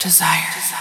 Desire. Desire.